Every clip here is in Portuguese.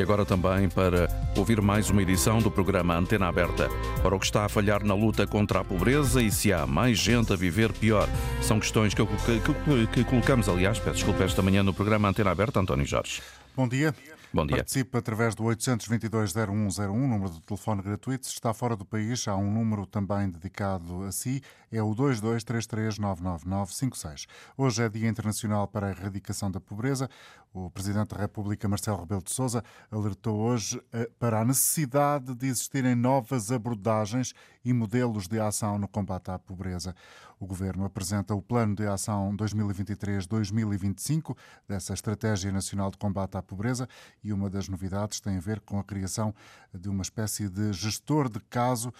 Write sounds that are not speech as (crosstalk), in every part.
e agora também para ouvir mais uma edição do programa Antena Aberta. Para o que está a falhar na luta contra a pobreza e se há mais gente a viver pior. São questões que, que, que, que colocamos, aliás, peço desculpa esta manhã no programa Antena Aberta, António Jorge. Bom dia. Bom dia. Participe através do 822-0101, número de telefone gratuito. Se está fora do país, há um número também dedicado a si, é o 2233999956. Hoje é Dia Internacional para a Erradicação da Pobreza. O Presidente da República, Marcelo Rebelo de Sousa, alertou hoje eh, para a necessidade de existirem novas abordagens e modelos de ação no combate à pobreza. O Governo apresenta o Plano de Ação 2023-2025 dessa Estratégia Nacional de Combate à Pobreza e uma das novidades tem a ver com a criação de uma espécie de gestor de caso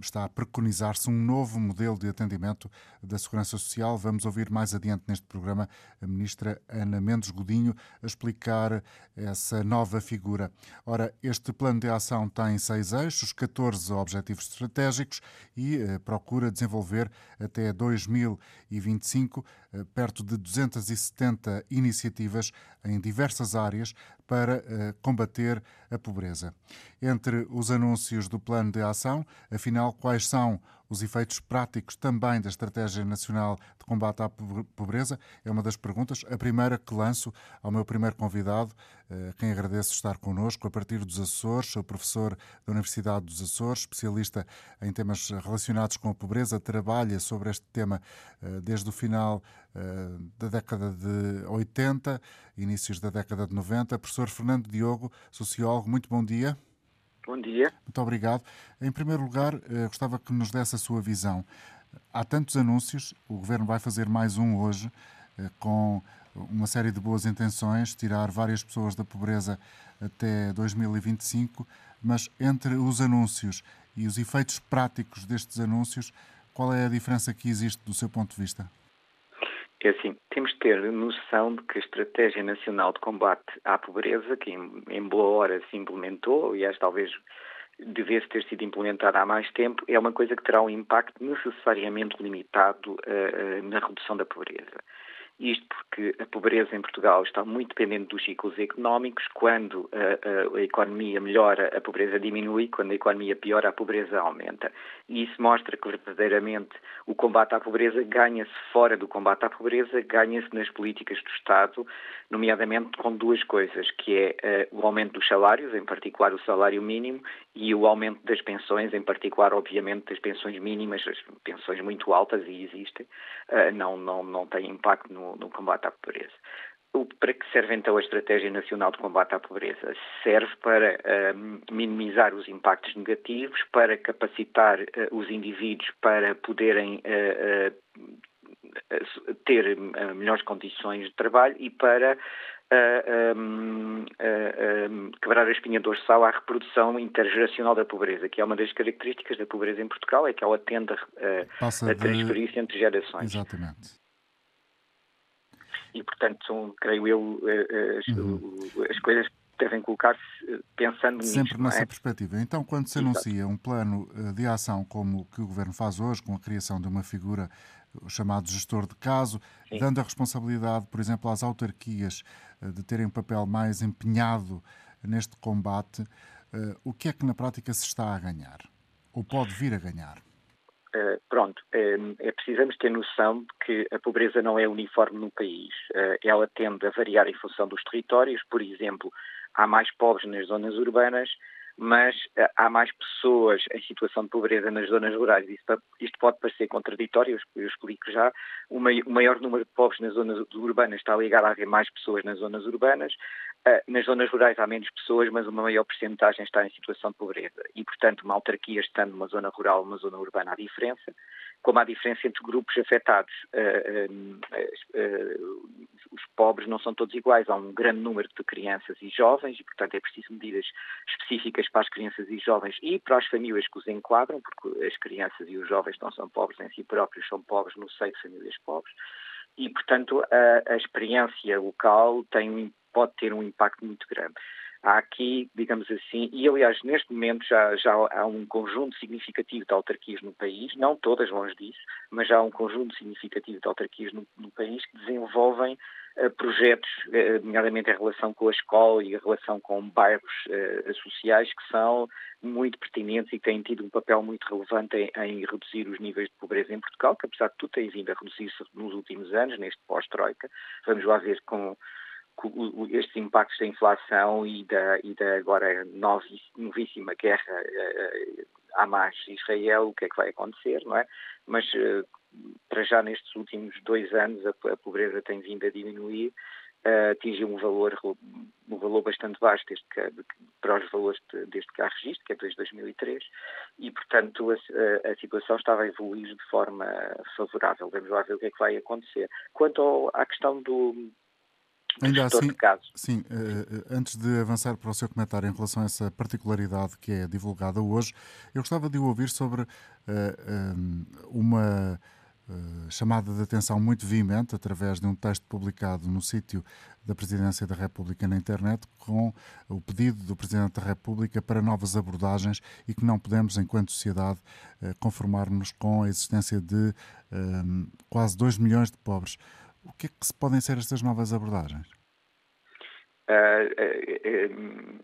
está a preconizar-se um novo modelo de atendimento da Segurança Social. Vamos ouvir mais adiante neste programa a ministra Ana Mendes Godinho a explicar essa nova figura. Ora, este plano de ação tem seis eixos, 14 objetivos estratégicos e eh, procura desenvolver até 2025 eh, perto de 270 iniciativas em diversas áreas para uh, combater a pobreza. Entre os anúncios do plano de ação, afinal, quais são os efeitos práticos também da Estratégia Nacional de Combate à Pobreza? É uma das perguntas. A primeira que lanço ao meu primeiro convidado, a quem agradeço estar connosco, a partir dos Açores, sou professor da Universidade dos Açores, especialista em temas relacionados com a pobreza, trabalha sobre este tema eh, desde o final eh, da década de 80, inícios da década de 90. Professor Fernando Diogo, sociólogo, muito bom dia. Bom dia. Muito obrigado. Em primeiro lugar, eh, gostava que nos desse a sua visão. Há tantos anúncios, o Governo vai fazer mais um hoje, eh, com uma série de boas intenções, tirar várias pessoas da pobreza até 2025, mas entre os anúncios e os efeitos práticos destes anúncios, qual é a diferença que existe do seu ponto de vista? É assim, temos de ter noção de que a Estratégia Nacional de Combate à Pobreza, que em, em boa hora se implementou, aliás, talvez devesse ter sido implementada há mais tempo, é uma coisa que terá um impacto necessariamente limitado uh, uh, na redução da pobreza. Isto porque a pobreza em Portugal está muito dependente dos ciclos económicos. Quando a, a, a, economia melhora, a pobreza diminui. Quando a economia piora, a pobreza aumenta. E isso mostra que verdadeiramente o combate à pobreza ganha-se fora do combate à pobreza, ganha-se nas políticas do Estado, nomeadamente com duas coisas, que é uh, o aumento dos salários, em particular o salário mínimo, e o aumento das pensões, em particular, obviamente, das pensões mínimas, as pensões muito altas e existem, uh, não, não, não têm impacto no no, combate à pobreza. Para que serve então a Estratégia Nacional de Combate à Pobreza? Serve para um, minimizar os impactos negativos, para capacitar uh, os indivíduos para poderem uh, uh, ter melhores condições de trabalho e para um, quebrar a espinha dorsal à reprodução intergeracional da pobreza, que é uma das características da pobreza em Portugal, é que ela tende a, a transferir-se entre gerações. Exatamente e, portanto, creio eu, eh, eh, as, uhum. as coisas devem colocar-se eh, pensando nisso. Sempre nessa é? perspectiva. Então, quando se anuncia Exato. um plano de ação como o que o Governo faz hoje, com a criação de uma figura chamado gestor de caso, Sim. dando a responsabilidade, por exemplo, às autarquias de terem um papel mais empenhado neste combate, o que é que na prática se está a ganhar? Ou pode vir a ganhar? Uh, pronto, uh, é precisamos ter noção de que a pobreza não é uniforme no país. Uh, ela tende a variar em função dos territórios. Por exemplo, há mais pobres nas zonas urbanas, mas há mais pessoas em situação de pobreza nas zonas rurais. Isto, pode parecer contraditório, eu explico já. O, maior número de pobres nas zonas urbanas está ligado a haver mais pessoas nas zonas urbanas. Ah, nas zonas rurais há menos pessoas, mas uma maior porcentagem está em situação de pobreza. E, portanto, uma autarquia estando numa zona rural ou numa zona urbana há diferença, como há diferença entre grupos afetados. Uh, uh, os pobres não são todos iguais. Há um grande número de crianças e jovens e, portanto, é preciso medidas específicas para as crianças e jovens e para as famílias que os enquadram, porque as crianças e os jovens não são pobres em si próprios, são pobres no seio de famílias pobres. E, portanto, a, a experiência local tem pode ter um impacto muito grande. Há aqui, digamos assim, e aliás, neste momento já, já há um conjunto significativo de autarquias no país, não todas longe disso, mas já há um conjunto significativo de autarquias no, no país que desenvolvem projetos, nomeadamente em relação com a escola e em relação com bairros sociais, que são muito pertinentes e têm tido um papel muito relevante em, em, reduzir os níveis de pobreza em Portugal, que apesar de tudo tem vindo a reduzir-se nos últimos anos, neste pós-Troika. Vamos lá ver com estes impactos da inflação e da, e da agora novíssima guerra uh, Hamas-Israel, o que é que vai acontecer, não é? Mas uh, para já nestes últimos dois anos a, pobreza tem vindo a diminuir atingiu um valor, um valor bastante baixo desde que, para os valores de, desde que há registro, que é desde 2003, e, portanto, a, a, situação estava a evoluir de forma favorável. Vamos lá ver o que é que vai acontecer. Quanto ao, à questão do, Ainda assim, sim, uh, antes de avançar para o seu comentário em relação a essa particularidade que é divulgada hoje, eu gostava de ouvir sobre um, uma eh, chamada de atenção muito veemente através de um texto publicado no sítio da Presidência da República na internet com o pedido do Presidente da República para novas abordagens e que não podemos, enquanto sociedade, conformar-nos com a existência de quase 2 milhões de pobres. O que é que podem ser estas novas abordagens? Uh,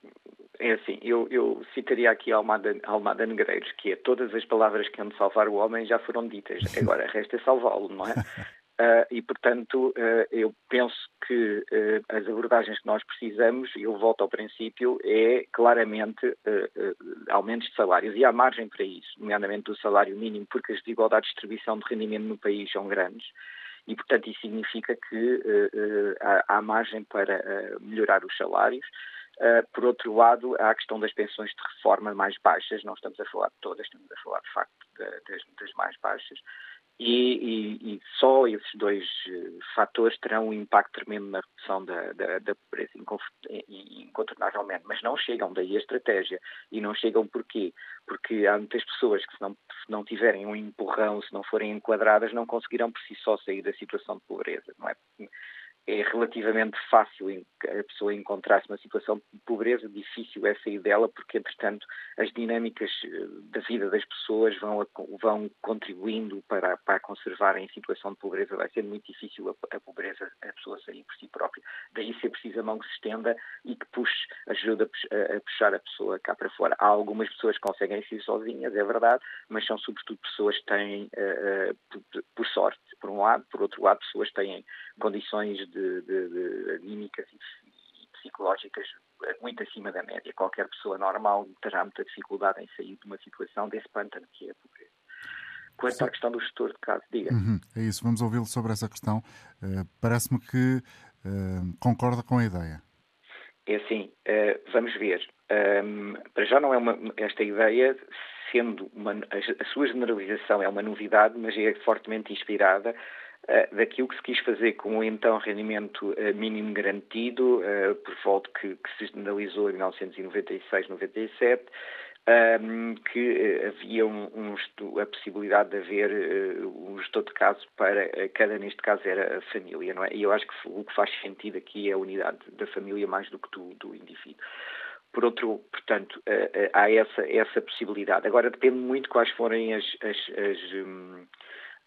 é assim, eu, eu citaria aqui Almada, Almada Negreiros, que é todas as palavras que de salvar o homem já foram ditas, (laughs) agora resta salvá-lo, não é? Uh, (laughs) e, portanto, uh, eu penso que as abordagens que nós precisamos, e eu volto ao princípio, é claramente aumentos de salários. E há margem para isso, nomeadamente do salário mínimo, porque as desigualdades de distribuição de rendimento no país são grandes. E, portanto, isso significa que há, há, margem para melhorar os salários. Uh, por outro lado, há a questão das pensões de reforma mais baixas, não estamos a falar de todas, estamos a falar de facto de, das, das, mais baixas, e, e, e, só esses dois uh, fatores terão um impacto tremendo na redução da, da, da pobreza, incontornavelmente, mas não chegam daí a estratégia. E não chegam porquê? Porque há muitas pessoas que, se não, se não tiverem um empurrão, se não forem enquadradas, não conseguirão por si só sair da situação de pobreza, não é? É relativamente fácil a pessoa encontrar-se numa situação de pobreza, difícil é sair dela, porque, entretanto, as dinâmicas eh, da vida das pessoas vão, vão contribuindo para, para conservar em situação de pobreza. Vai ser muito difícil a, a, pobreza, a pessoa sair por si própria. Daí ser preciso a mão que se estenda e que puxe, ajuda a, puxar a pessoa cá para fora. Há algumas pessoas que conseguem sair sozinhas, é verdade, mas são sobretudo pessoas que têm, uh, por, por sorte, por um lado, por outro lado, pessoas que têm condições de, de, de anímicas e, e psicológicas muito acima da média. Qualquer pessoa normal terá muita dificuldade em sair de uma situação desse pântano que é a pobreza. Quanto Sim. à questão do gestor de casa, diga. Uhum, é isso, vamos ouvi-lo sobre essa questão. Uh, Parece-me que uh, concorda com a ideia. É assim, uh, vamos ver. Um, para já não é uma, esta ideia, sendo uma, a, a, sua generalização é uma novidade, mas é fortemente inspirada daquilo que se quis fazer com o então rendimento uh, mínimo garantido, uh, por volta que, que, se generalizou em 1996-97, um, que havia um, um, a possibilidade de haver um gestor de caso para cada, neste caso, era a família, não é? E eu acho que o que faz sentido aqui é a unidade da família mais do que do, do indivíduo. Por outro, portanto, há essa, essa possibilidade. Agora depende muito quais forem as, as, as, um,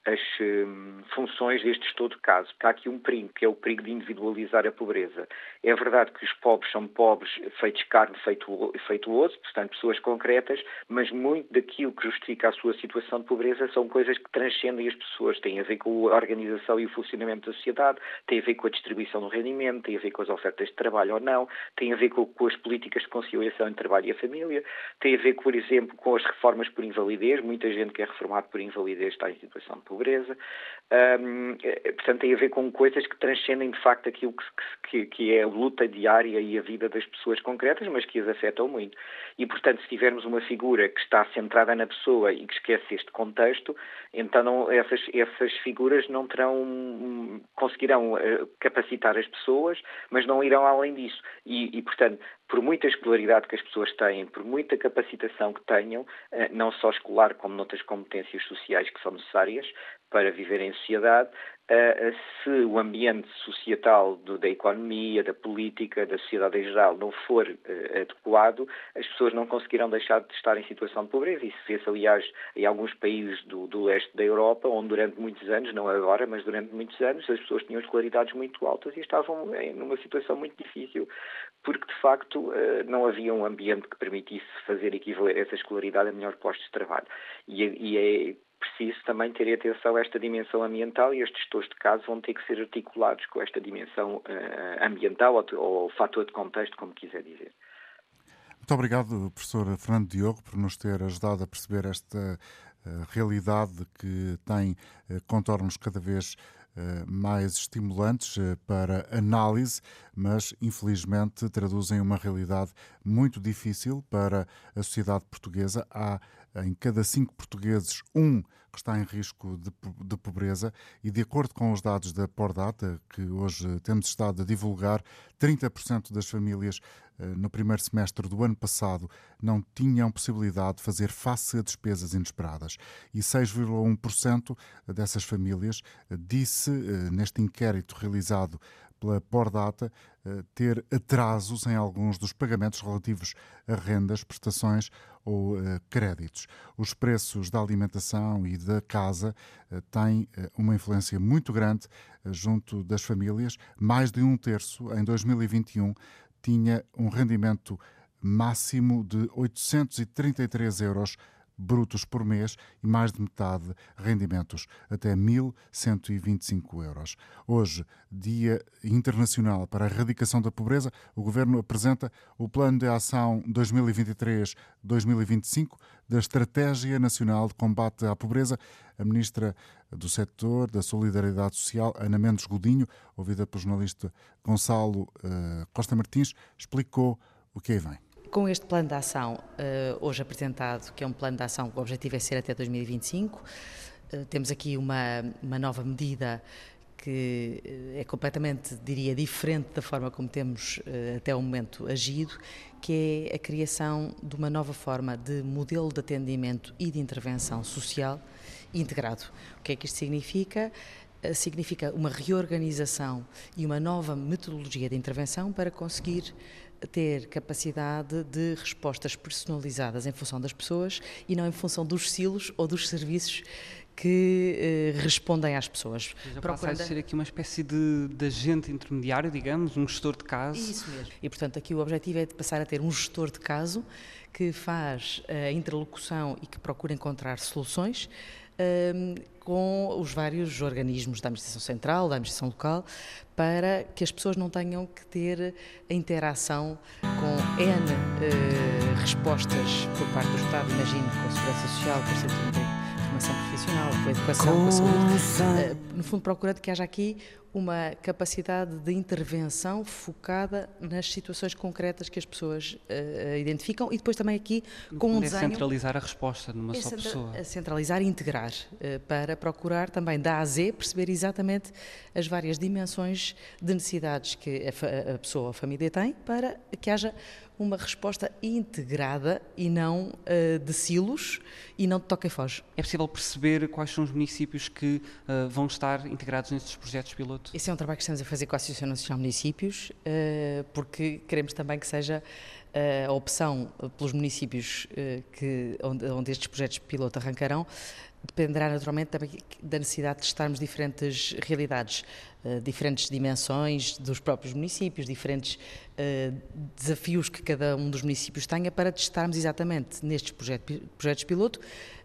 as um, funções deste estudo de caso. Porque há aqui um perigo, que é o perigo de individualizar a pobreza. É verdade que os pobres são pobres feitos carne, feito, feito osso, portanto, pessoas concretas, mas muito daquilo que justifica a sua situação de pobreza são coisas que transcendem as pessoas, têm a ver com a organização e o funcionamento da sociedade, têm a ver com a distribuição do rendimento, têm a ver com as ofertas de trabalho ou não, têm a ver com, com as políticas de conciliação entre trabalho e a família, têm a ver, por exemplo, com as reformas por invalidez. Muita gente que é reformado por invalidez está em situação de pobreza pobreza. Um, é, portanto, tem a ver com coisas que transcendem de facto aquilo que, que, que, é a luta diária e a vida das pessoas concretas, mas que as afetam muito. E, portanto, se tivermos uma figura que está centrada na pessoa e que esquece este contexto, então não, essas, essas figuras não terão, conseguirão eh, capacitar as pessoas, mas não irão além disso. E, e portanto, por muita escolaridade que as pessoas têm, por muita capacitação que tenham, eh, não só escolar como noutras competências sociais que são necessárias para viver em sociedade, se o ambiente societal do, da economia, da política, da sociedade em geral não for uh, adequado, as pessoas não conseguirão deixar de estar em situação de pobreza. Isso vê-se, aliás, em alguns países do, do leste da Europa, onde durante muitos anos, não agora, mas durante muitos anos, as pessoas tinham escolaridades muito altas e estavam em numa situação muito difícil, porque de facto uh, não havia um ambiente que permitisse fazer equivaler essa escolaridade a melhores postos de trabalho. E, e é preciso também ter atenção a esta dimensão ambiental e estes gestores de caso vão ter que ser articulados com esta dimensão uh, ambiental ou, ou fator de contexto, como quiser dizer. Muito obrigado, professor Fernando Diogo, por nos ter ajudado a perceber esta uh, realidade que tem uh, contornos cada vez mais estimulantes para análise, mas infelizmente traduzem uma realidade muito difícil para a sociedade portuguesa. Há em cada cinco portugueses, um que está em risco de, de, pobreza e, de acordo com os dados da Pordata, que hoje temos estado a divulgar, 30% das famílias eh, no primeiro semestre do ano passado não tinham possibilidade de fazer face a despesas inesperadas. E 6,1% dessas famílias eh, disse, eh, neste inquérito realizado pela Pordata, ter atrasos em alguns dos pagamentos relativos a rendas, prestações ou uh, créditos. Os preços da alimentação e da casa uh, têm uma influência muito grande junto das famílias. Mais de um terço, em 2021, tinha um rendimento máximo de 833 euros brutos por mês e mais de metade rendimentos, até 1.125 euros. Hoje, Dia Internacional para a Erradicação da Pobreza, o Governo apresenta o Plano de Ação 2023-2025 da Estratégia Nacional de Combate à Pobreza. A Ministra do Setor da Solidariedade Social, Ana Mendes Godinho, ouvida pelo jornalista Gonçalo uh, Costa Martins, explicou o que aí vem. Com este plano de ação, uh, hoje apresentado, que é um plano de ação, o objetivo é ser até 2025, uh, eh, temos aqui uma, uma nova medida que eh, é completamente, diria, diferente da forma como temos até o momento agido, que é a criação de uma nova forma de modelo de atendimento e de intervenção social integrado. O que é que isto significa? significa uma reorganização e uma nova metodologia de intervenção para conseguir ter capacidade de respostas personalizadas em função das pessoas e não em função dos silos ou dos serviços que eh, respondem às pessoas. Já Procurando... passa a ser aqui uma espécie de, de, agente intermediário, digamos, um gestor de caso. Isso mesmo. E, portanto, aqui o objetivo é de passar a ter um gestor de caso que faz a interlocução e que procura encontrar soluções um, com os vários organismos da administração central, da administração local, para que as pessoas não tenham que ter a interação com N uh, respostas por parte do Estado, imagino, com a Segurança Social, por exemplo, de formação profissional, com a educação, com a saúde. Uh, no fundo, procurando que haja aqui uma capacidade de intervenção focada nas situações concretas que as pessoas uh, identificam e depois também aqui com um é desenho... centralizar a resposta numa é só pessoa. Centralizar e integrar uh, para procurar também da A a Z perceber exatamente as várias dimensões de necessidades que a, a pessoa, a família tem para que haja uma resposta integrada e não uh, de silos e não de toque e foge. É possível perceber quais são os municípios que uh, vão estar integrados nestes projetos piloto? Esse é um trabalho que estamos a fazer com a Associação Nacional de Municípios, uh, porque queremos também que seja a opção pelos municípios que, onde, onde estes projetos piloto arrancarão, dependerá naturalmente também da necessidade de testarmos diferentes realidades, uh, diferentes dimensões dos próprios municípios, diferentes uh, desafios que cada um dos municípios tenha para testarmos exatamente nestes projetos piloto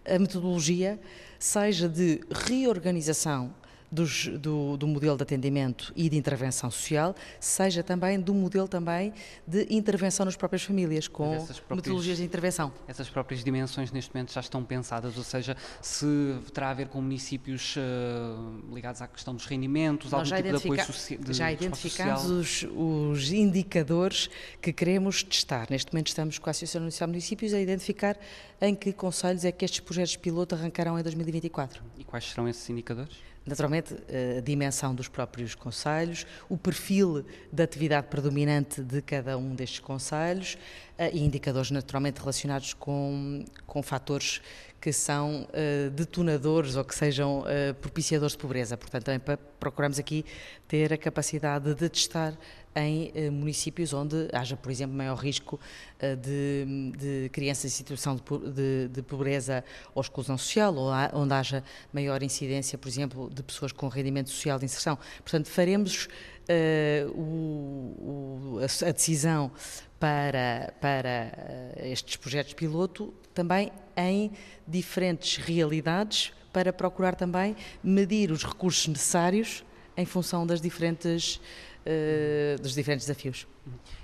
a metodologia, seja de reorganização dos, do, do, modelo de atendimento e de intervenção social, seja também do modelo também de intervenção nas próprias famílias, com próprias, metodologias de intervenção. Essas próprias dimensões neste momento já estão pensadas, ou seja, se terá a ver com municípios uh, ligados à questão dos rendimentos, Nós algum tipo de apoio social. Já identificamos os, os, indicadores que queremos testar. Neste momento estamos com a Associação Nacional de Municípios a identificar em que conselhos é que estes projetos piloto arrancarão em 2024. E quais serão esses indicadores? Naturalmente, a dimensão dos próprios conselhos, o perfil da atividade predominante de cada um destes conselhos e indicadores naturalmente relacionados com, com fatores que são uh, detonadores ou que sejam propiciadores de pobreza. Portanto, também procuramos aqui ter a capacidade de testar em uh, municípios onde haja, por exemplo, maior risco de, de, crianças em situação de, de, de, pobreza ou exclusão social, ou há, onde haja maior incidência, por exemplo, de pessoas com rendimento social de inserção. Portanto, faremos o, o, a decisão para, para estes projetos piloto também em diferentes realidades para procurar também medir os recursos necessários em função das diferentes, uh, dos diferentes desafios.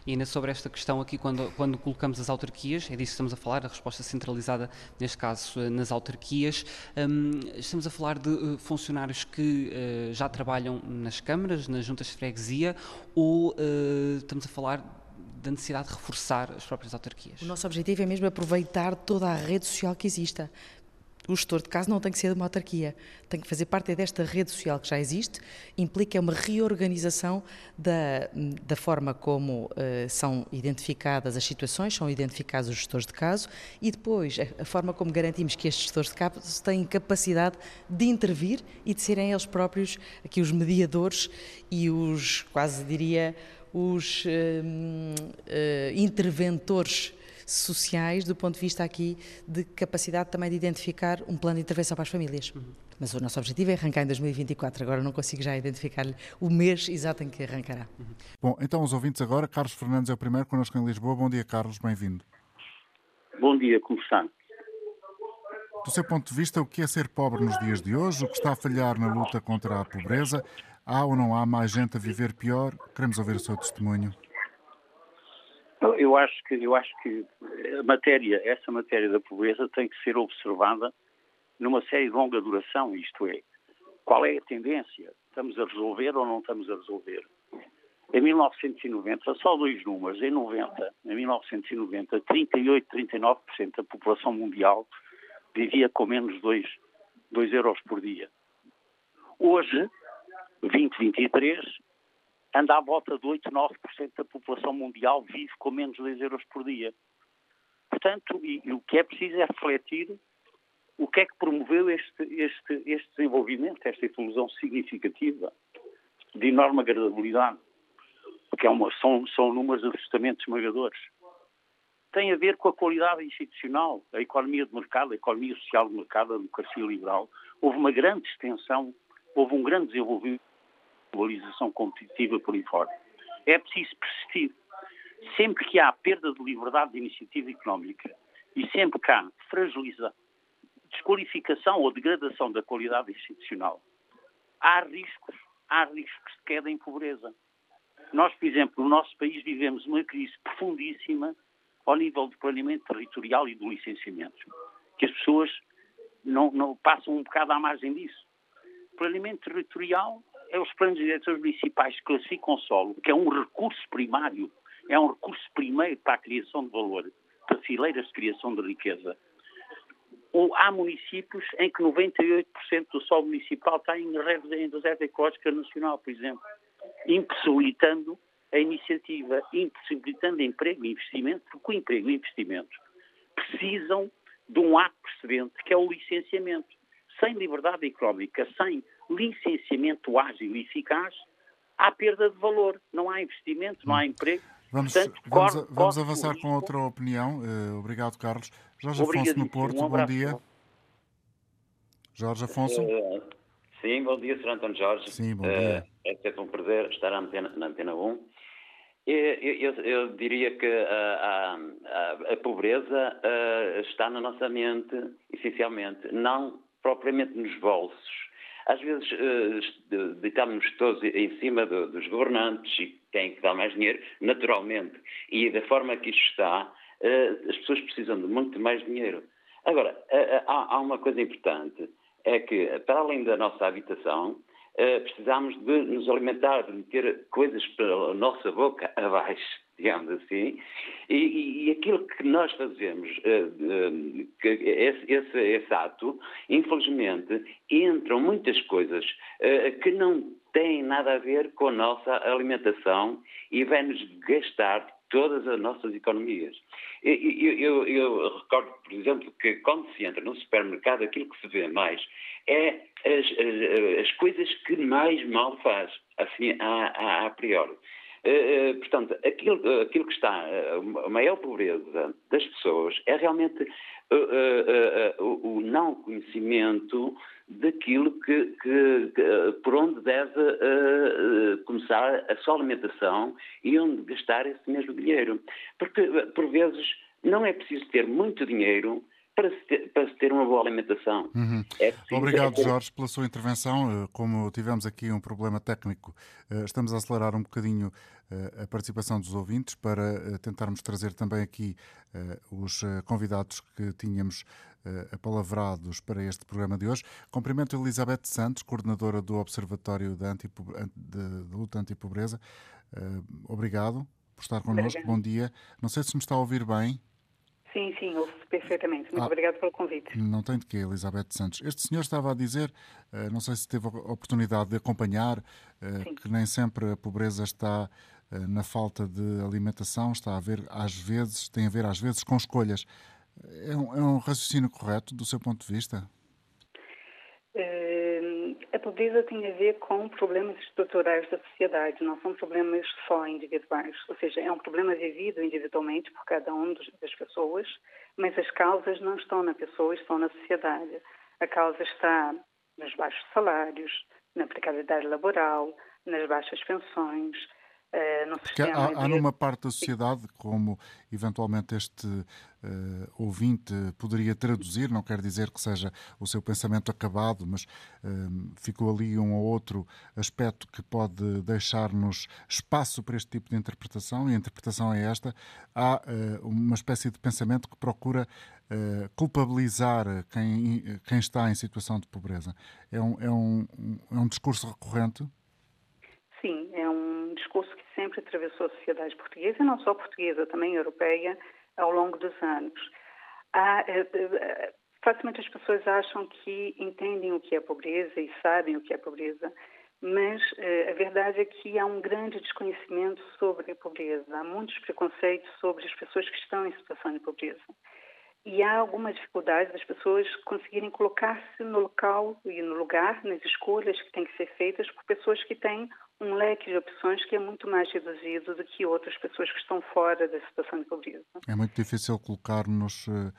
E ainda sobre esta questão aqui, quando, quando colocamos as autarquias, é disso que estamos a falar, a resposta centralizada, neste caso, eh, nas autarquias, um, estamos a falar de uh, funcionários que uh, já trabalham nas câmaras, nas juntas de freguesia, ou uh, estamos a falar da necessidade de reforçar as próprias autarquias. O nosso objetivo é mesmo aproveitar toda a rede social que exista. O gestor de casa não tem que ser de uma autarquia, tem que fazer parte desta rede social que já existe, implica uma reorganização da, da forma como uh, são identificadas as situações, são identificados os gestores de caso e depois a, a, forma como garantimos que estes gestores de caso têm capacidade de intervir e de serem eles próprios aqui os mediadores e os, quase diria, os uh, uh, interventores sociais do ponto de vista aqui de capacidade também de identificar um plano de intervenção para as famílias. Uhum. Mas o nosso objetivo é arrancar em 2024. Agora não consigo já identificar-lhe o mês exato em que arrancará. Uhum. Bom, então os ouvintes agora. Carlos Fernandes é o primeiro connosco em Lisboa. Bom dia, Carlos. Bem-vindo. Bom dia, como está? Do seu ponto de vista, o que é ser pobre nos dias de hoje? O que está a falhar na luta contra a pobreza? Há ou não há mais gente a viver pior? Queremos ouvir o seu testemunho. Eu acho que, eu acho que a matéria, essa matéria da pobreza tem que ser observada numa série de longa duração, isto é, qual é a tendência? Estamos a resolver ou não estamos a resolver? Em 1990, só dois números, em 90, em 1990, 38, 39% da população mundial vivia com menos de 2, 2 euros por dia. Hoje, 2023 anda à volta de 8, 9% da população mundial vive com menos de 2 euros por dia. Portanto, e, e, o que é preciso é refletir o que é que promoveu este, este, este desenvolvimento, esta evolução significativa, de enorme agradabilidade, porque é uma, são, são números absolutamente esmagadores. Tem a ver com a qualidade institucional, a economia de mercado, a economia social de mercado, a democracia liberal. Houve uma grande extensão, houve um grande desenvolvimento globalização competitiva por aí fora. É preciso persistir. Sempre que há perda de liberdade de iniciativa económica e sempre que há fragilização, desqualificação ou degradação da qualidade institucional, há riscos, há riscos de queda em pobreza. Nós, por exemplo, no nosso país vivemos uma crise profundíssima ao nível do planeamento territorial e do licenciamento, que as pessoas não, não passam um bocado à margem disso. Planeamento territorial é os planos diretores municipais que classificam o solo, que é um recurso primário, é um recurso primeiro para a criação de valor, para fileiras de criação de riqueza. Há municípios em que 98% do solo municipal está em, em reserva ecológica nacional, por exemplo, impossibilitando a iniciativa, impossibilitando emprego e investimento, porque o emprego e investimento precisam de um ato precedente, que é o licenciamento. Sem liberdade económica, sem licenciamento ágil e eficaz, há perda de valor, não há investimento, não há hum. emprego. Vamos, Portanto, vamos, corre, vamos avançar com outra opinião. Uh, obrigado, Carlos. Jorge Afonso no Porto, um bom dia. Jorge Afonso. Uh, sim, bom dia, Sr. António Jorge. Sim, bom dia. Uh, é sempre um prazer estar na Antena, na antena 1. Eu, eu, eu, diria que a, a, a pobreza está na nossa mente, essencialmente, não propriamente nos bolsos às vezes uh, deitamos todos em cima do, dos governantes e quem que dá mais dinheiro, naturalmente. E da forma que isto está, uh, as pessoas precisam de muito mais dinheiro. Agora, uh, há, uma coisa importante, é que para além da nossa habitação, precisamos de nos alimentar, de meter coisas pela nossa boca (laughs) abaixo. Digamos assim, e, e, aquilo que nós fazemos, uh, uh, esse, esse, esse, ato, infelizmente, entram muitas coisas uh, que não têm nada a ver com a nossa alimentação e vai-nos gastar todas as nossas economias. Eu, eu, eu, recordo, por exemplo, que quando se entra no supermercado, aquilo que se vê mais é as, as, as coisas que mais mal faz, assim, a, a, a priori. Uh, uh, portanto, aquilo, aquilo que está, uh, a maior pobreza das pessoas é realmente o não conhecimento daquilo que, que, que por onde deve começar a sua alimentação e onde gastar esse mesmo dinheiro. Porque, por vezes, não é preciso ter muito dinheiro para se ter, para se ter uma boa alimentação. Uhum. É Obrigado. Jorge, pela sua intervenção. Eh, como tivemos aqui um problema técnico, eh, estamos a acelerar um bocadinho eh, a participação dos ouvintes para tentarmos trazer também aqui os convidados que tínhamos apalavrados para este programa de hoje. Cumprimento Elizabeth Santos, coordenadora do Observatório de, Antipo... de... de Luta Antipobreza. Obrigado por estar connosco. Bom dia. Não sei se me está a ouvir bem. Sim, sim, ouço perfeitamente. Muito ah, obrigado pelo convite. Não tem de quê, Elizabeth Santos. Este senhor estava a dizer, uh, não sei se teve a oportunidade de acompanhar, uh, que nem sempre a pobreza está uh, na falta de alimentação, está a ver às vezes, tem a ver às vezes com escolhas. É um, é um raciocínio correto do seu ponto de vista? A pobreza tem a ver com problemas estruturais da sociedade, não são problemas só individuais. Ou seja, é um problema vivido individualmente por cada uma das pessoas, mas as causas não estão na pessoa, estão na sociedade. A causa está nos baixos salários, na precariedade laboral, nas baixas pensões, Uh, Porque há, há, numa parte da sociedade, como eventualmente este uh, ouvinte poderia traduzir, não quer dizer que seja o seu pensamento acabado, mas uh, ficou ali um ou outro aspecto que pode deixar-nos espaço para este tipo de interpretação, e a interpretação é esta: há uma espécie de pensamento que procura culpabilizar quem, quem está em situação de pobreza. É um, é um, é um discurso recorrente? Discurso que sempre atravessou a sociedade portuguesa, e não só portuguesa, também europeia, ao longo dos anos. Há, eh, eh, facilmente as pessoas acham que entendem o que é pobreza e sabem o que é pobreza, mas eh, a verdade é que há um grande desconhecimento sobre a pobreza. Há muitos preconceitos sobre as pessoas que estão em situação de pobreza. E há alguma dificuldade das pessoas conseguirem colocar-se no local e no lugar, nas escolhas que têm que ser feitas por pessoas que têm um leque de opções que é muito mais reduzido do que outras pessoas que estão fora da situação de pobreza. É muito difícil colocar-nos, eh,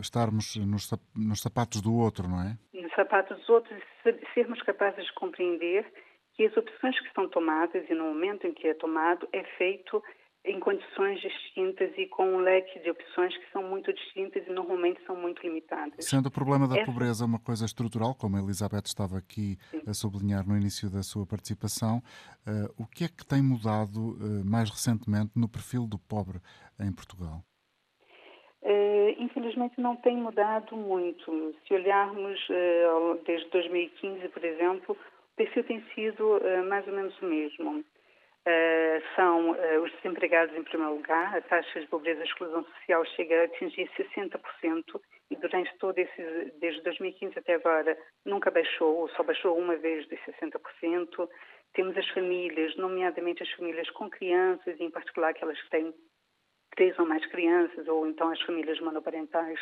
estarmos nos, nos sapatos do outro, não é? Nos sapatos dos outros e sermos capazes de compreender que as opções que são tomadas e no momento em que é tomado é feito em condições distintas e com um leque de opções que são muito distintas e normalmente são muito limitadas. Sendo o problema da Essa... pobreza uma coisa estrutural, como a Elizabeth estava aqui Sim. a sublinhar no início da sua participação, uh, o que é que tem mudado uh, mais recentemente no perfil do pobre em Portugal? Uh, infelizmente não tem mudado muito. Se olharmos desde 2015, por exemplo, o perfil tem sido mais ou menos o mesmo. Uh, são uh, os desempregados em primeiro lugar. A taxa de pobreza e exclusão social chega a atingir 60% e durante todo esse, desde 2015 até agora, nunca baixou, ou só baixou uma vez de 60%. Temos as famílias, nomeadamente as famílias com crianças, em particular aquelas que têm três ou mais crianças, ou então as famílias monoparentais,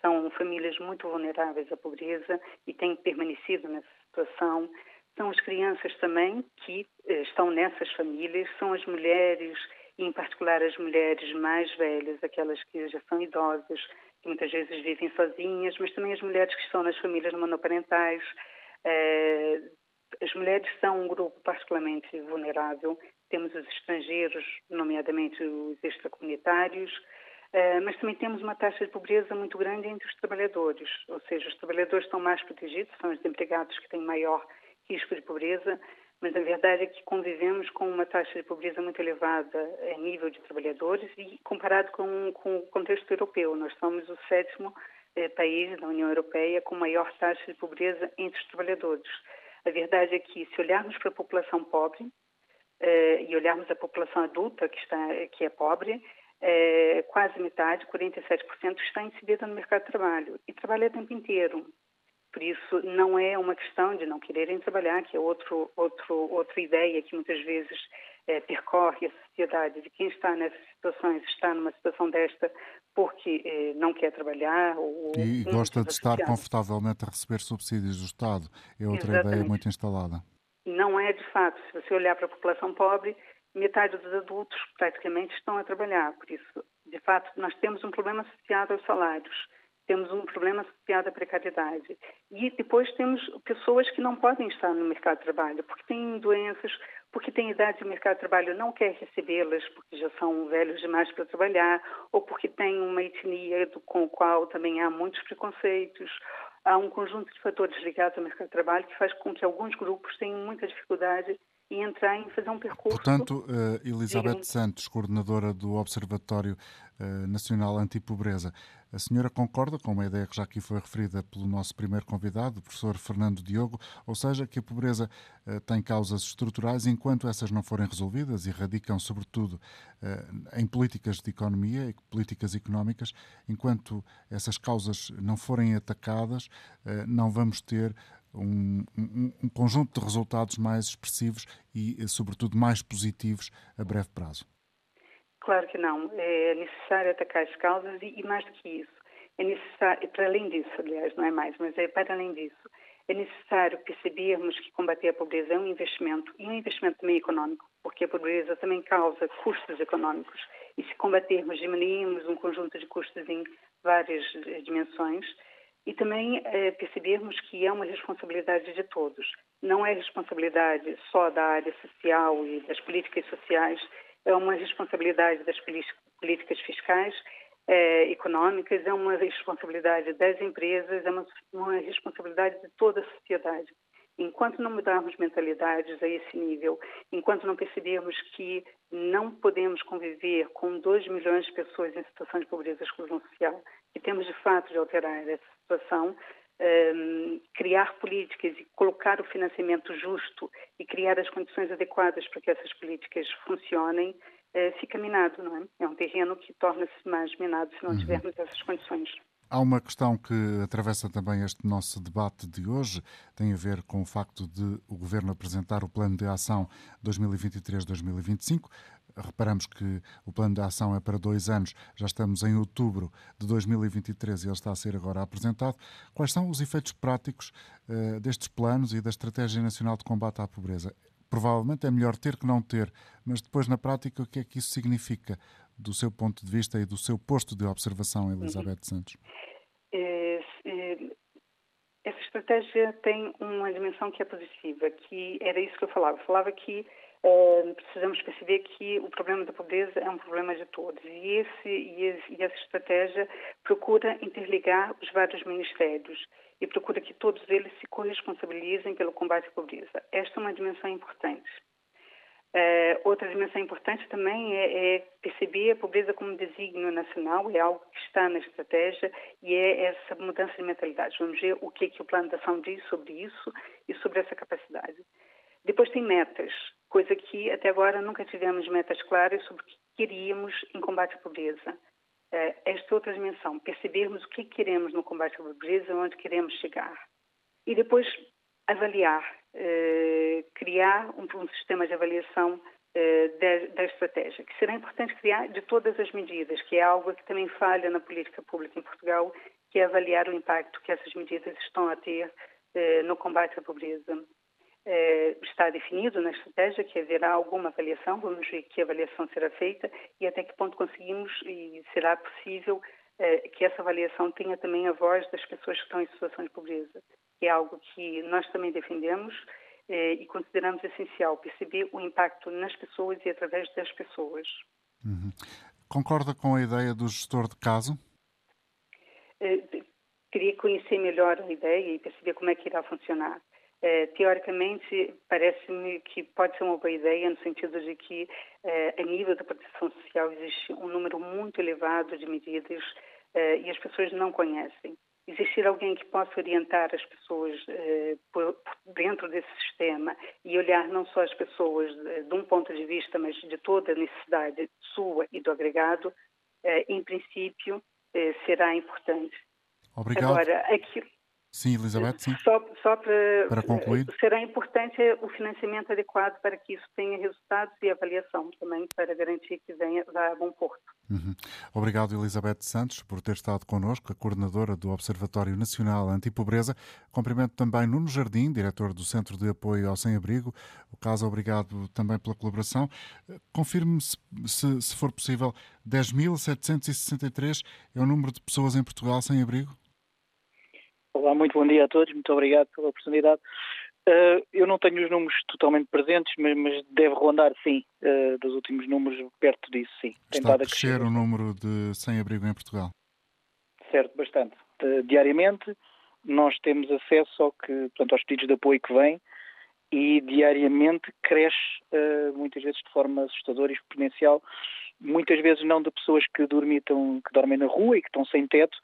são famílias muito vulneráveis à pobreza e têm permanecido nessa situação. São as crianças também que eh, estão nessas famílias, são as mulheres, e em particular as mulheres mais velhas, aquelas que já são idosas, que muitas vezes vivem sozinhas, mas também as mulheres que estão nas famílias monoparentais. Eh, as mulheres são um grupo particularmente vulnerável. Temos os estrangeiros, nomeadamente os extracomunitários, Uh, mas também temos uma taxa de pobreza muito grande entre os trabalhadores, ou seja, os trabalhadores estão mais protegidos, são os empregados que têm maior risco de pobreza, mas a verdade é que convivemos com uma taxa de pobreza muito elevada a nível de trabalhadores e comparado com, com o contexto europeu. Nós somos o sétimo eh, país da União Europeia com maior taxa de pobreza entre os trabalhadores. A verdade é que, se olharmos para a população pobre, e olharmos a população adulta que, está, que é pobre, quase metade, 47%, está inserida no mercado de trabalho e trabalha o tempo inteiro. Por isso, não é uma questão de não quererem trabalhar, que é outro, outro, outra ideia que muitas vezes é, percorre a sociedade de quem está nessas situações, está numa situação desta porque é, não quer trabalhar. Ou, e gosta de estar confortavelmente a receber subsídios do Estado. É outra Exatamente. ideia muito instalada. Não é de fato. Se você olhar para a população pobre, metade dos adultos praticamente estão a trabalhar. Por isso, de fato, nós temos um problema associado aos salários temos um problema associado à precariedade. E depois temos pessoas que não podem estar no mercado de trabalho porque têm doenças, porque têm idade de mercado de trabalho não quer recebê-las porque já são velhos demais para trabalhar, ou porque têm uma etnia do, com a qual também há muitos preconceitos. Há um conjunto de fatores ligados ao mercado de trabalho que faz com que alguns grupos tenham muita dificuldade em entrar em fazer um percurso. Portanto, uh, Elizabeth Santos, coordenadora do Observatório uh, Nacional Antipobreza, a senhora concorda com uma ideia que já aqui foi referida pelo nosso primeiro convidado, o professor Fernando Diogo, ou seja, que a pobreza uh, tem causas estruturais, enquanto essas não forem resolvidas e radicam, sobretudo, em políticas de economia e políticas económicas, enquanto essas causas não forem atacadas, não vamos ter um, um, conjunto de resultados mais expressivos e, sobretudo, mais positivos a breve prazo. Claro que não. É necessário atacar as causas e, e mais do que isso, é necessário, para além disso, aliás, não é mais, mas é para além disso, é necessário percebermos que combater a pobreza é um investimento e um investimento também econômico, porque a pobreza também causa custos econômicos. E se combatermos, diminuirmos um conjunto de custos em várias eh, dimensões, e também é, percebermos que é uma responsabilidade de todos. Não é responsabilidade só da área social e das políticas sociais, é uma responsabilidade das políticas fiscais, é, económicas, é uma responsabilidade das empresas, é uma, uma responsabilidade de toda a sociedade. Enquanto não mudarmos mentalidades a esse nível, enquanto não percebermos que não podemos conviver com 2 milhões de pessoas em situação de pobreza e exclusão social, que temos de fato de alterar essa situação, um, criar políticas e colocar o financiamento justo e criar as condições adequadas para que essas políticas funcionem, uh, fica minado, não é? É um terreno que torna-se mais minado se não uhum. tivermos essas condições. Há uma questão que atravessa também este nosso debate de hoje, tem a ver com o facto de o Governo apresentar o Plano de Ação 2023-2025. Reparamos que o plano de ação é para dois anos, já estamos em outubro de 2023 e ele está a ser agora apresentado. Quais são os efeitos práticos uh, destes planos e da Estratégia Nacional de Combate à Pobreza? Provavelmente é melhor ter que não ter, mas depois na prática o que é que isso significa do seu ponto de vista e do seu posto de observação, Elizabeth uhum. Santos? É, é, essa estratégia tem uma dimensão que é positiva, que era isso que eu falava. Eu falava que precisamos perceber que o problema da pobreza é um problema de todos e, esse, e, essa estratégia procura interligar os vários ministérios e procura que todos eles se corresponsabilizem pelo combate à pobreza. Esta é uma dimensão importante. Uh, outra dimensão importante também é, é, perceber a pobreza como desígnio nacional, é algo que está na estratégia e é essa mudança de mentalidade. Vamos ver o que, que o plano de ação diz sobre isso e sobre essa capacidade. Depois tem metas coisa que até agora nunca tivemos metas claras sobre o que queríamos em combate à pobreza. Eh, esta outra dimensão, percebermos o que queremos no combate à pobreza, onde queremos chegar. E depois avaliar, eh, criar um, sistema de avaliação eh, da, estratégia, que será importante criar de todas as medidas, que é algo que também falha na política pública em Portugal, que é avaliar o impacto que essas medidas estão a ter no combate à pobreza eh, está definido na estratégia que haverá alguma avaliação, vamos ver que avaliação será feita e até que ponto conseguimos e será possível eh, que essa avaliação tenha também a voz das pessoas que estão em situação de pobreza, que é algo que nós também defendemos eh, e consideramos essencial perceber o impacto nas pessoas e através das pessoas. Uhum. Concorda com a ideia do gestor de caso? queria conhecer melhor a ideia e perceber como é que irá funcionar. Uh, teoricamente, parece-me que pode ser uma boa ideia, no sentido de que, uh, a nível da proteção social, existe um número muito elevado de medidas uh, e as pessoas não conhecem. existir alguém que possa orientar as pessoas por, dentro desse sistema e olhar não só as pessoas de um ponto de vista, mas de toda a necessidade sua e do agregado, em princípio, será importante. Obrigado. Agora, aquilo, Sim, Elizabeth, sim. Só, só para, para concluir. Será importante o financiamento adequado para que isso tenha resultados e avaliação também para garantir que venha vá a bom porto. Uhum. Obrigado, Elizabeth Santos, por ter estado connosco, a coordenadora do Observatório Nacional Antipobreza. Cumprimento também Nuno Jardim, diretor do Centro de Apoio ao Sem-Abrigo. O caso, obrigado também pela colaboração. Confirme-me, se, se, se for possível, 10.763 é o número de pessoas em Portugal sem abrigo? Olá, muito bom dia a todos, muito obrigado pela oportunidade. Uh, eu não tenho os números totalmente presentes, mas, mas deve rondar, sim, uh, dos últimos números, perto disso, sim. Está a crescer, a crescer o número de sem-abrigo em Portugal? Certo, bastante. Uh, diariamente, nós temos acesso ao que, portanto, aos pedidos de apoio que vêm e diariamente cresce, muitas vezes de forma assustadora e exponencial, muitas vezes não de pessoas que, dormitam, que dormem na rua e que estão sem teto,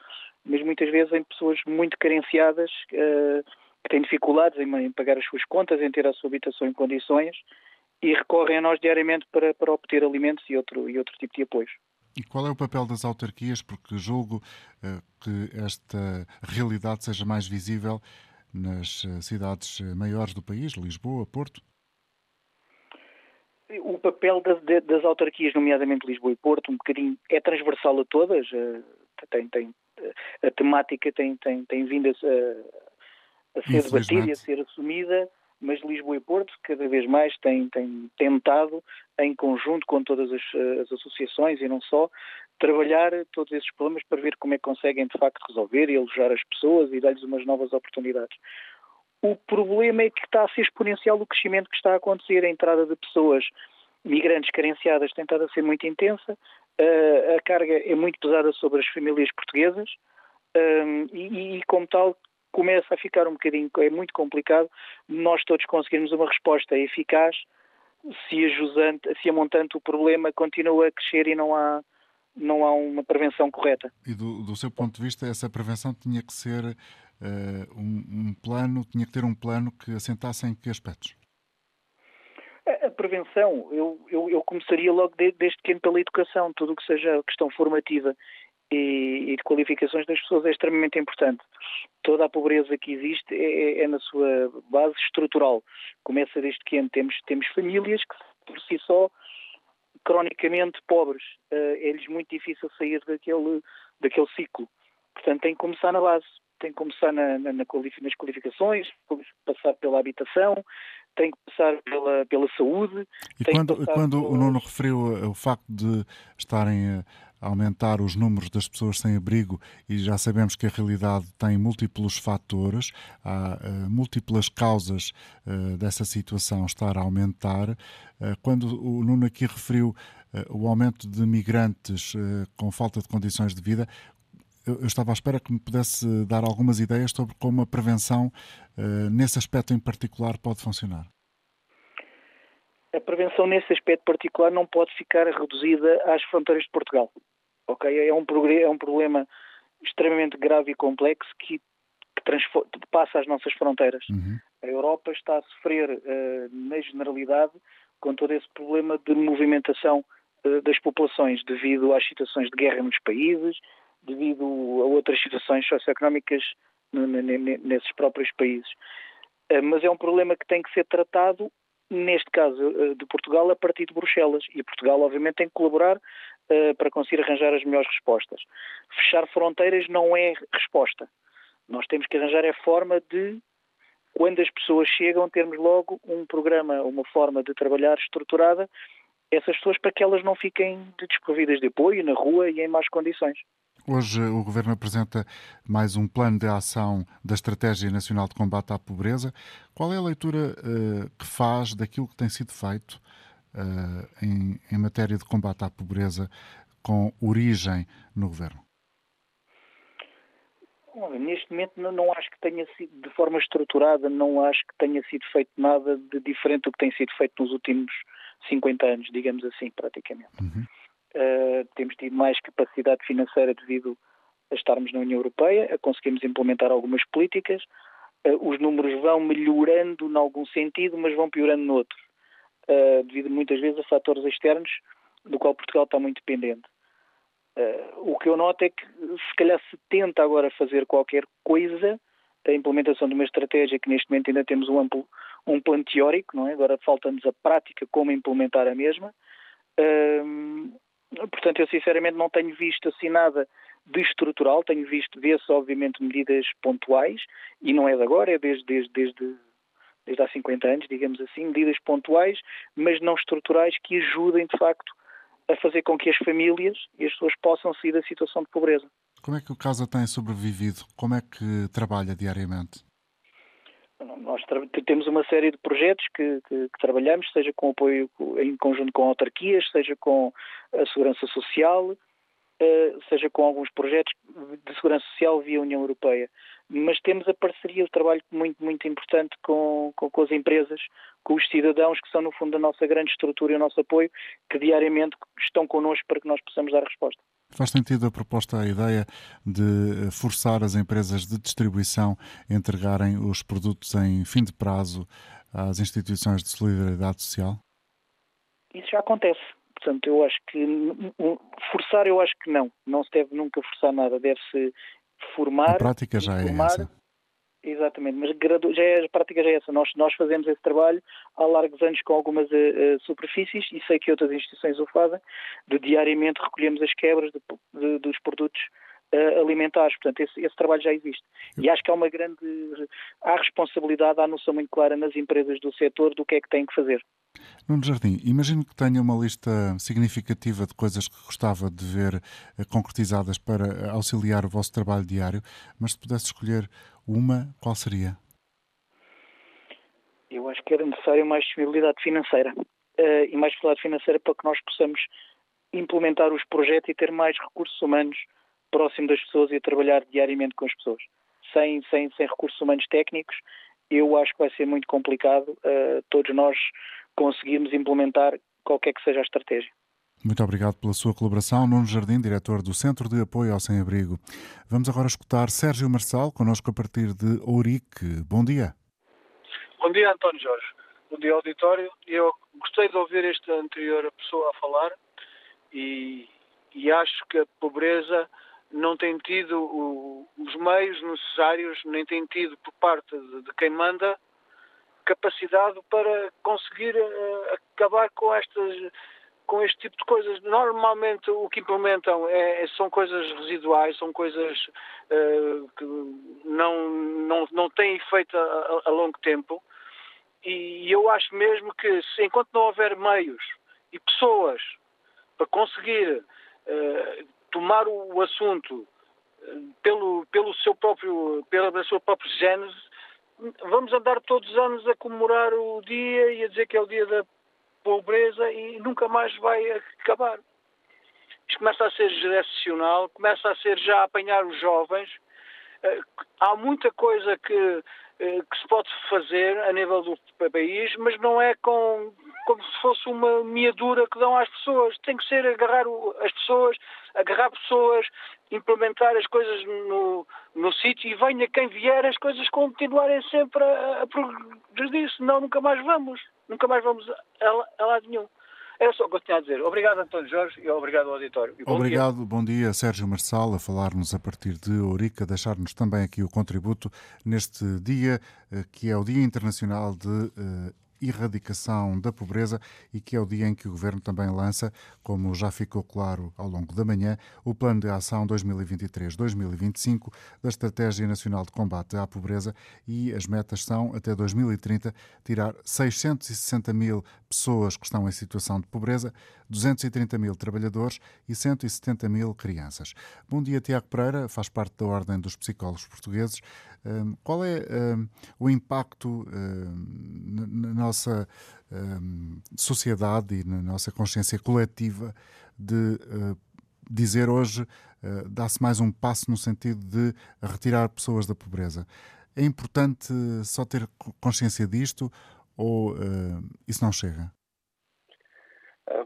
mas muitas vezes em pessoas muito carenciadas, uh, que têm dificuldades em, em, pagar as suas contas, em ter a sua habitação em condições e recorrem a nós diariamente para, para obter alimentos e outro, e outro tipo de apoios. E qual é o papel das autarquias? Porque julgo uh, que esta realidade seja mais visível nas uh, cidades maiores do país, Lisboa, Porto? O papel das, das, autarquias, nomeadamente Lisboa e Porto, um bocadinho é transversal a todas, tem, tem a temática tem, tem, tem vindo a, a ser debatida e a ser assumida, mas Lisboa e Porto cada vez mais têm, têm tentado, em conjunto com todas as, as, associações e não só, trabalhar todos esses problemas para ver como é que conseguem de facto resolver e alojar as pessoas e dar-lhes umas novas oportunidades. O problema é que está a ser exponencial o crescimento que está a acontecer, a entrada de pessoas migrantes carenciadas tem estado a ser muito intensa, a carga é muito pesada sobre as famílias portuguesas um, e, e, como tal, começa a ficar um bocadinho, é muito complicado nós todos conseguirmos uma resposta eficaz se a, se a montante o problema continua a crescer e não há, não há uma prevenção correta. E do, do seu ponto de vista, essa prevenção tinha que ser uh, um, um plano, tinha que ter um plano que assentasse em que aspectos? Prevenção, eu, eu, eu começaria logo de, desde pequeno pela educação, tudo o que seja questão formativa e, e, de qualificações das pessoas é extremamente importante. Toda a pobreza que existe é, é, é na sua base estrutural. Começa desde pequeno. Temos, temos famílias que, por si só, cronicamente pobres. Uh, É-lhes muito difícil sair daquele, daquele ciclo. Portanto, tem que começar na base. Tem que começar na, na, na nas qualificações, passar pela habitação, tem que passar pela, pela saúde. E quando, quando pela... o Nuno referiu eh, o facto de estarem a aumentar os números das pessoas sem abrigo e já sabemos que a realidade tem múltiplos fatores, há uh, múltiplas causas uh, dessa situação estar a aumentar. Uh, quando o Nuno aqui referiu o aumento de migrantes com falta de condições de vida, eu, estava à espera que me pudesse dar algumas ideias sobre como a prevenção, uh, nesse aspecto em particular, pode funcionar. A prevenção nesse aspecto particular não pode ficar reduzida às fronteiras de Portugal. Ok, é um, é um problema extremamente grave e complexo que, que passa as nossas fronteiras. Uhum. A Europa está a sofrer, uh, na generalidade, com todo esse problema de movimentação uh, das populações devido às situações de guerra nos países, devido a outras situações socioeconómicas nesses próprios países. Eh, mas é um problema que tem que ser tratado, neste caso eh, de Portugal, a partir de Bruxelas. E Portugal, obviamente, tem que colaborar eh, para conseguir arranjar as melhores respostas. Fechar fronteiras não é resposta. Nós temos que arranjar a forma de, quando as pessoas chegam, termos logo um programa, uma forma de trabalhar estruturada essas pessoas para que elas não fiquem desprovidas de apoio na rua e em más condições. Hoje o Governo apresenta mais um plano de ação da Estratégia Nacional de Combate à Pobreza. Qual é a leitura uh, que faz daquilo que tem sido feito uh, em, em, matéria de combate à pobreza com origem no Governo? Neste momento não, não, acho que tenha sido, de forma estruturada, não acho que tenha sido feito nada de diferente do que tem sido feito nos últimos 50 anos, digamos assim, praticamente. Uhum. Uh, temos tido mais capacidade financeira devido a estarmos na União Europeia, a conseguirmos implementar algumas políticas. Os números vão melhorando em algum sentido, mas vão piorando noutro, devido muitas vezes a fatores externos do qual Portugal está muito dependente. O que eu noto é que se calhar se tenta agora fazer qualquer coisa, a implementação de uma estratégia que neste momento ainda temos um, amplo, um plano teórico, não é? agora falta-nos a prática como implementar a mesma. Portanto, eu sinceramente não tenho visto assim nada de estrutural, tenho visto, vê-se obviamente medidas pontuais, e não é de agora, é desde, desde, desde, desde há 50 anos, digamos assim, medidas pontuais, mas não estruturais que ajudem de facto a fazer com que as famílias e as pessoas possam sair da situação de pobreza. Como é que o Casa tem sobrevivido? Como é que trabalha diariamente? Nós temos uma série de projetos que, que, que, trabalhamos, seja com apoio em conjunto com autarquias, seja com a segurança social, eh, seja com alguns projetos de segurança social via União Europeia. Mas temos a parceria, o trabalho muito, muito importante com, com, com as empresas, com os cidadãos, que são, no fundo, a nossa grande estrutura e o nosso apoio, que diariamente estão connosco para que nós possamos dar resposta. Faz sentido a proposta, a ideia de forçar as empresas de distribuição a entregarem os produtos em fim de prazo às instituições de solidariedade social? Isso já acontece. Portanto, eu acho que forçar, eu acho que não. Não se deve nunca forçar nada. Deve-se formar. A prática já é essa. Exatamente, mas já é, a prática já é essa. Nós, nós fazemos esse trabalho há largos anos com algumas uh, superfícies e sei que outras instituições o fazem, de diariamente recolhemos as quebras de, de, dos produtos uh, alimentares. Portanto, esse, esse, trabalho já existe. E acho que há uma grande. Há responsabilidade, há noção muito clara nas empresas do setor do que é que têm que fazer. Nuno Jardim, imagino que tenha uma lista significativa de coisas que gostava de ver concretizadas para auxiliar o vosso trabalho diário, mas se pudesse escolher uma, qual seria? Eu acho que era necessário mais disponibilidade financeira uh, e mais disponibilidade financeira para que nós possamos implementar os projetos e ter mais recursos humanos próximo das pessoas e trabalhar diariamente com as pessoas. Sem, sem, sem recursos humanos técnicos, eu acho que vai ser muito complicado uh, todos nós conseguirmos implementar qualquer que seja a estratégia. Muito obrigado pela sua colaboração. Nuno Jardim, diretor do Centro de Apoio ao Sem-Abrigo. Vamos agora escutar Sérgio Marçal, connosco a partir de Ourique. Bom dia. Bom dia, António Jorge. Bom dia, auditório. Eu gostei de ouvir esta anterior pessoa a falar e, e acho que a pobreza não tem tido o, os meios necessários, nem tem tido por parte de, de quem manda capacidade para conseguir uh, acabar com estas com este tipo de coisas. Normalmente o que implementam é, é são coisas residuais, são coisas uh, que não, não, não têm efeito a, a, longo tempo. E eu acho mesmo que se, enquanto não houver meios e pessoas para conseguir uh, tomar o, o assunto uh, pelo, pelo seu próprio, pela sua própria gênese, vamos andar todos os anos a comemorar o dia e a dizer que é o dia da pobreza e nunca mais vai acabar. Isto começa a ser geracional, começa a ser já a apanhar os jovens. Eh, há muita coisa que, eh, que se pode fazer a nível do país, mas não é com, como se fosse uma miadura que dão às pessoas. Tem que ser agarrar as pessoas, agarrar pessoas, implementar as coisas no, no sítio e venha quem vier, as coisas continuarem sempre a, a progredir, senão nunca mais vamos nunca mais vamos a, a lado nenhum. Era só o que eu tinha a dizer. Obrigado, António Jorge, e obrigado ao auditório. Bom obrigado, dia. bom dia, Sérgio Marçal, a falar-nos a partir de Ourica, deixar-nos também aqui o contributo neste dia, eh, que é o Dia Internacional de uh, erradicação da pobreza e que é o dia em que o Governo também lança, como já ficou claro ao longo da manhã, o Plano de Ação 2023-2025 da Estratégia Nacional de Combate à Pobreza e as metas são, até 2030, tirar 660 mil pessoas que estão em situação de pobreza, 230 mil trabalhadores e 170 mil crianças. Bom dia, Tiago Pereira, faz parte da Ordem dos Psicólogos Portugueses. Hum, qual é hum, o impacto hum, na nossa sociedade e na nossa consciência coletiva de dizer hoje dá-se mais um passo no sentido de retirar pessoas da pobreza? É importante só ter consciência disto ou isso não chega?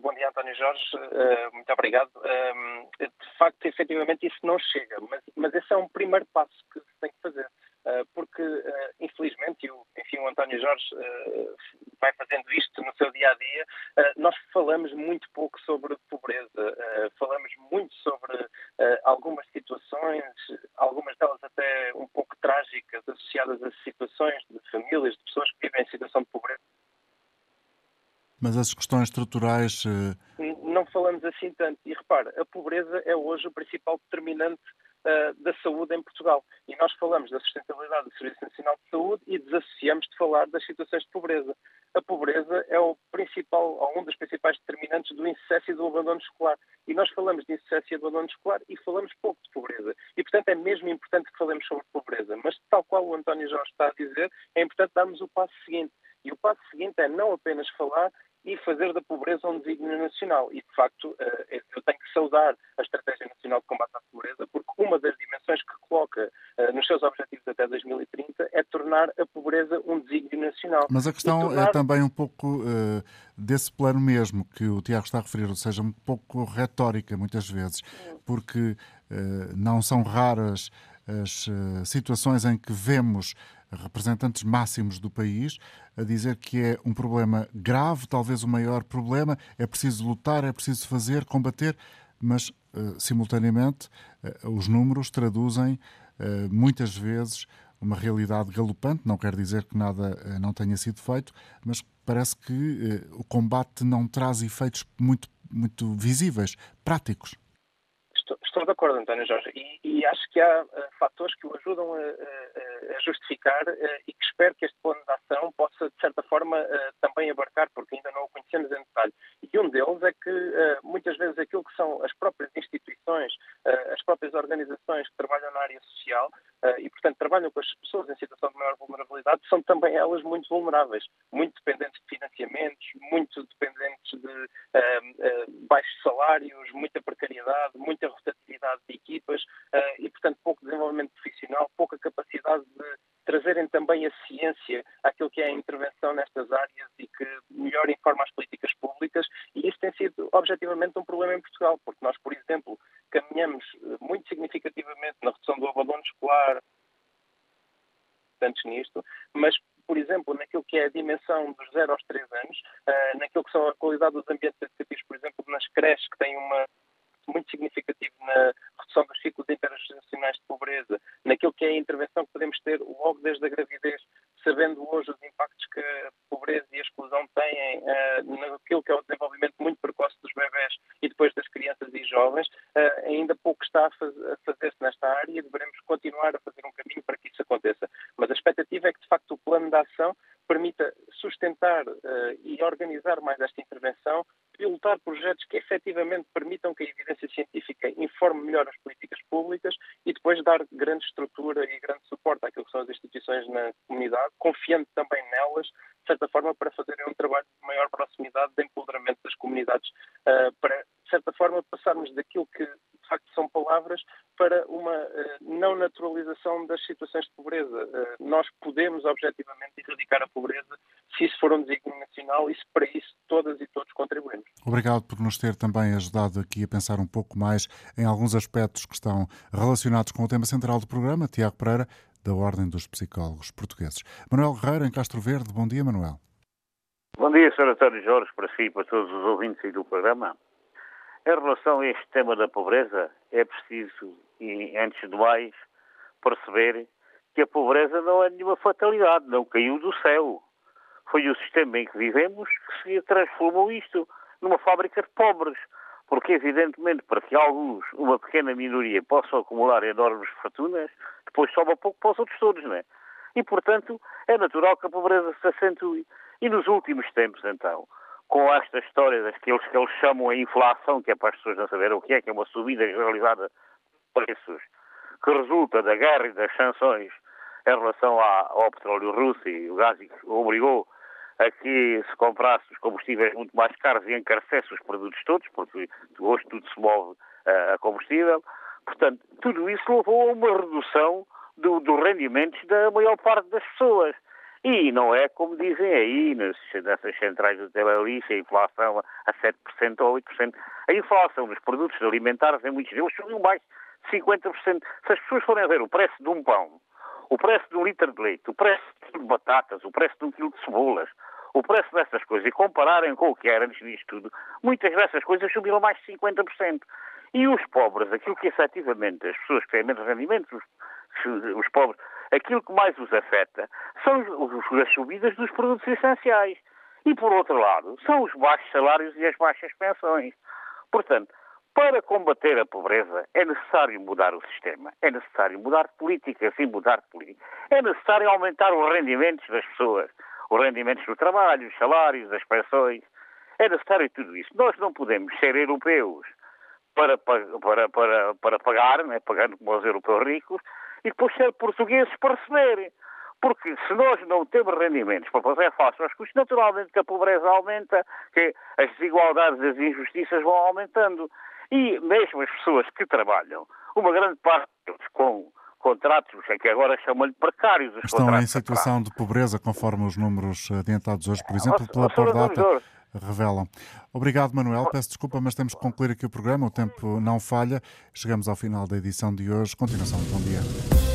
Bom dia, António Jorge, uh, muito obrigado. Uh, de facto, efetivamente, isso não chega, mas, mas esse é um primeiro passo que se tem que fazer. Uh, porque, infelizmente, e o, enfim, o António Jorge vai fazendo isto no seu dia a dia, nós falamos muito pouco sobre pobreza, falamos muito sobre algumas situações, algumas delas até um pouco trágicas, associadas a situações de famílias, de pessoas que vivem em situação de pobreza mas as questões estruturais. Eh, não falamos assim tanto. E repara, a pobreza é hoje o principal determinante uh, da saúde em Portugal. E nós falamos da sustentabilidade do Serviço Nacional de Saúde e desassociamos de falar das situações de pobreza. A pobreza é o principal, ou um dos principais determinantes do insucesso e do abandono escolar. E nós falamos de insucesso e abandono escolar e falamos pouco de pobreza. E, portanto, é mesmo importante que falemos sobre pobreza. Mas, tal qual o António Jorge está a dizer, é importante darmos o passo seguinte. E o passo seguinte é não apenas falar, e fazer da pobreza um desígnio nacional. E, de facto, eh, eu tenho que saudar a Estratégia Nacional de Combate à Pobreza, porque uma das dimensões que coloca eh, nos seus objetivos até 2030 é tornar a pobreza um desígnio nacional. Mas a questão tornar... é também um pouco uh, desse plano mesmo que o Tiago está a referir, ou seja, um pouco retórica, muitas vezes, porque uh, não são raras as uh, situações em que vemos representantes máximos do país a dizer que é um problema grave, talvez o maior problema, é preciso lutar, é preciso fazer, combater, mas uh, simultaneamente uh, os números traduzem uh, muitas vezes uma realidade galopante, não quer dizer que nada não tenha sido feito, mas parece que o combate não traz efeitos muito, muito visíveis, práticos. Estou, de acordo, António Jorge, e, e acho que há uh, fatores que o ajudam a, a, a justificar uh, e que espero que este plano de ação possa, de certa forma, uh, também abarcar, porque ainda não o conhecemos em detalhe. E um deles é que, muitas vezes, aquilo que são as próprias instituições, as próprias organizações que trabalham na área social e, portanto, trabalham com as pessoas em situação de maior vulnerabilidade, são também elas muito vulneráveis, muito dependentes de financiamentos, muito dependentes de baixos salários, muita precariedade, muita rotatividade de equipas uh, e, portanto, pouco desenvolvimento profissional, pouca capacidade de trazerem também a ciência àquilo que é a intervenção nestas áreas e que melhor informa as políticas públicas. E isso tem sido objetivamente um problema em Portugal, porque nós, por exemplo, caminhamos eh, muito significativamente na redução do abandono escolar, antes nisto, mas por exemplo, naquilo que é a dimensão dos 0 aos 3 anos, uh, naquilo que são a qualidade dos ambientes educativos, por exemplo, nas creches que têm uma muito significativo na redução dos ciclos intergeracionais de pobreza, naquilo que é a intervenção que podemos ter logo desde a gravidez, sabendo hoje os impactos que a pobreza e a exclusão têm uh, naquilo que é o desenvolvimento muito precoce dos bebés e depois das crianças e jovens, uh, ainda pouco está a, faz, a fazer-se nesta área e devemos continuar a fazer um caminho para que isso aconteça. Mas a expectativa é que, de facto, o plano de ação permita sustentar uh, e organizar mais esta intervenção, pilotar projetos que efetivamente permitam que a evidência científica informe melhor as políticas públicas e depois dar grande estrutura e grande suporte àquilo que são as instituições na comunidade, confiando também nelas, de certa forma, para fazerem um trabalho de maior proximidade de empoderamento das comunidades, uh, para, de certa forma, passarmos daquilo que de facto são palavras para uma uh, não naturalização das situações de pobreza. Uh, nós podemos objetivamente erradicar a pobreza se isso for um desígnio nacional e se para isso todas e todos contribuímos. Obrigado por nos ter também ajudado aqui a pensar um pouco mais em alguns aspectos que estão relacionados com o tema central do programa. Tiago Pereira, da Ordem dos Psicólogos Portugueses. Manuel Guerreiro, em Castro Verde. Bom dia, Manuel. Bom dia, Sr. António Jorge, para si e para todos os ouvintes do programa. Em relação a este tema da pobreza, é preciso, e antes de mais, perceber que a pobreza não é nenhuma fatalidade, não caiu do céu. Foi o sistema em que vivemos que se transformou isto numa fábrica de pobres. Porque, evidentemente, para que alguns, uma pequena minoria, possam acumular enormes fortunas, depois sobra pouco para os outros todos, não é? E, portanto, é natural que a pobreza se acentue. E nos últimos tempos, então, com esta história daqueles que eles chamam a inflação, que é para as pessoas não saberem o que é, que é uma subida realizada de preços, que resulta da guerra e das sanções em relação ao petróleo russo e o gás que obrigou a que se comprasse os combustíveis muito mais caros e encarecesse os produtos todos, porque hoje tudo se move a combustível. Portanto, tudo isso levou a uma redução do, dos rendimentos da maior parte das pessoas. E não é como dizem aí nas, nessas centrais de Telelice, a inflação a 7% ou 8%. A inflação nos produtos alimentares, em muitos deles, subiu mais de 50%. Se as pessoas forem ver o preço de um pão, o preço de um litro de leite, o preço de batatas, o preço de um quilo de cebolas, o preço dessas coisas e compararem com o que era antes disto tudo, muitas dessas coisas subiram mais de 50%. E os pobres, aquilo que efetivamente as pessoas que têm menos rendimentos, os, os pobres, aquilo que mais os afeta são as subidas dos produtos essenciais. E, por outro lado, são os baixos salários e as baixas pensões. Portanto, para combater a pobreza é necessário mudar o sistema, é necessário mudar políticas e mudar políticas. É necessário aumentar os rendimentos das pessoas, os rendimentos do trabalho, os salários, as pensões. É necessário tudo isso. Nós não podemos ser europeus para, para, para, para pagar, né, pagando como os europeus ricos, e depois ser portugueses para receber. Porque se nós não temos rendimentos para fazer face aos custos, naturalmente que a pobreza aumenta, que as desigualdades e as injustiças vão aumentando. E mesmo as pessoas que trabalham, uma grande parte deles com contratos, é que agora chamam-lhe precários. Estão em situação de pobreza, conforme os números adiantados hoje, por exemplo, pela Pordata revelam. Obrigado, Manuel. Peço desculpa, mas temos que concluir aqui o programa. O tempo não falha. Chegamos ao final da edição de hoje. Continuação. Bom dia.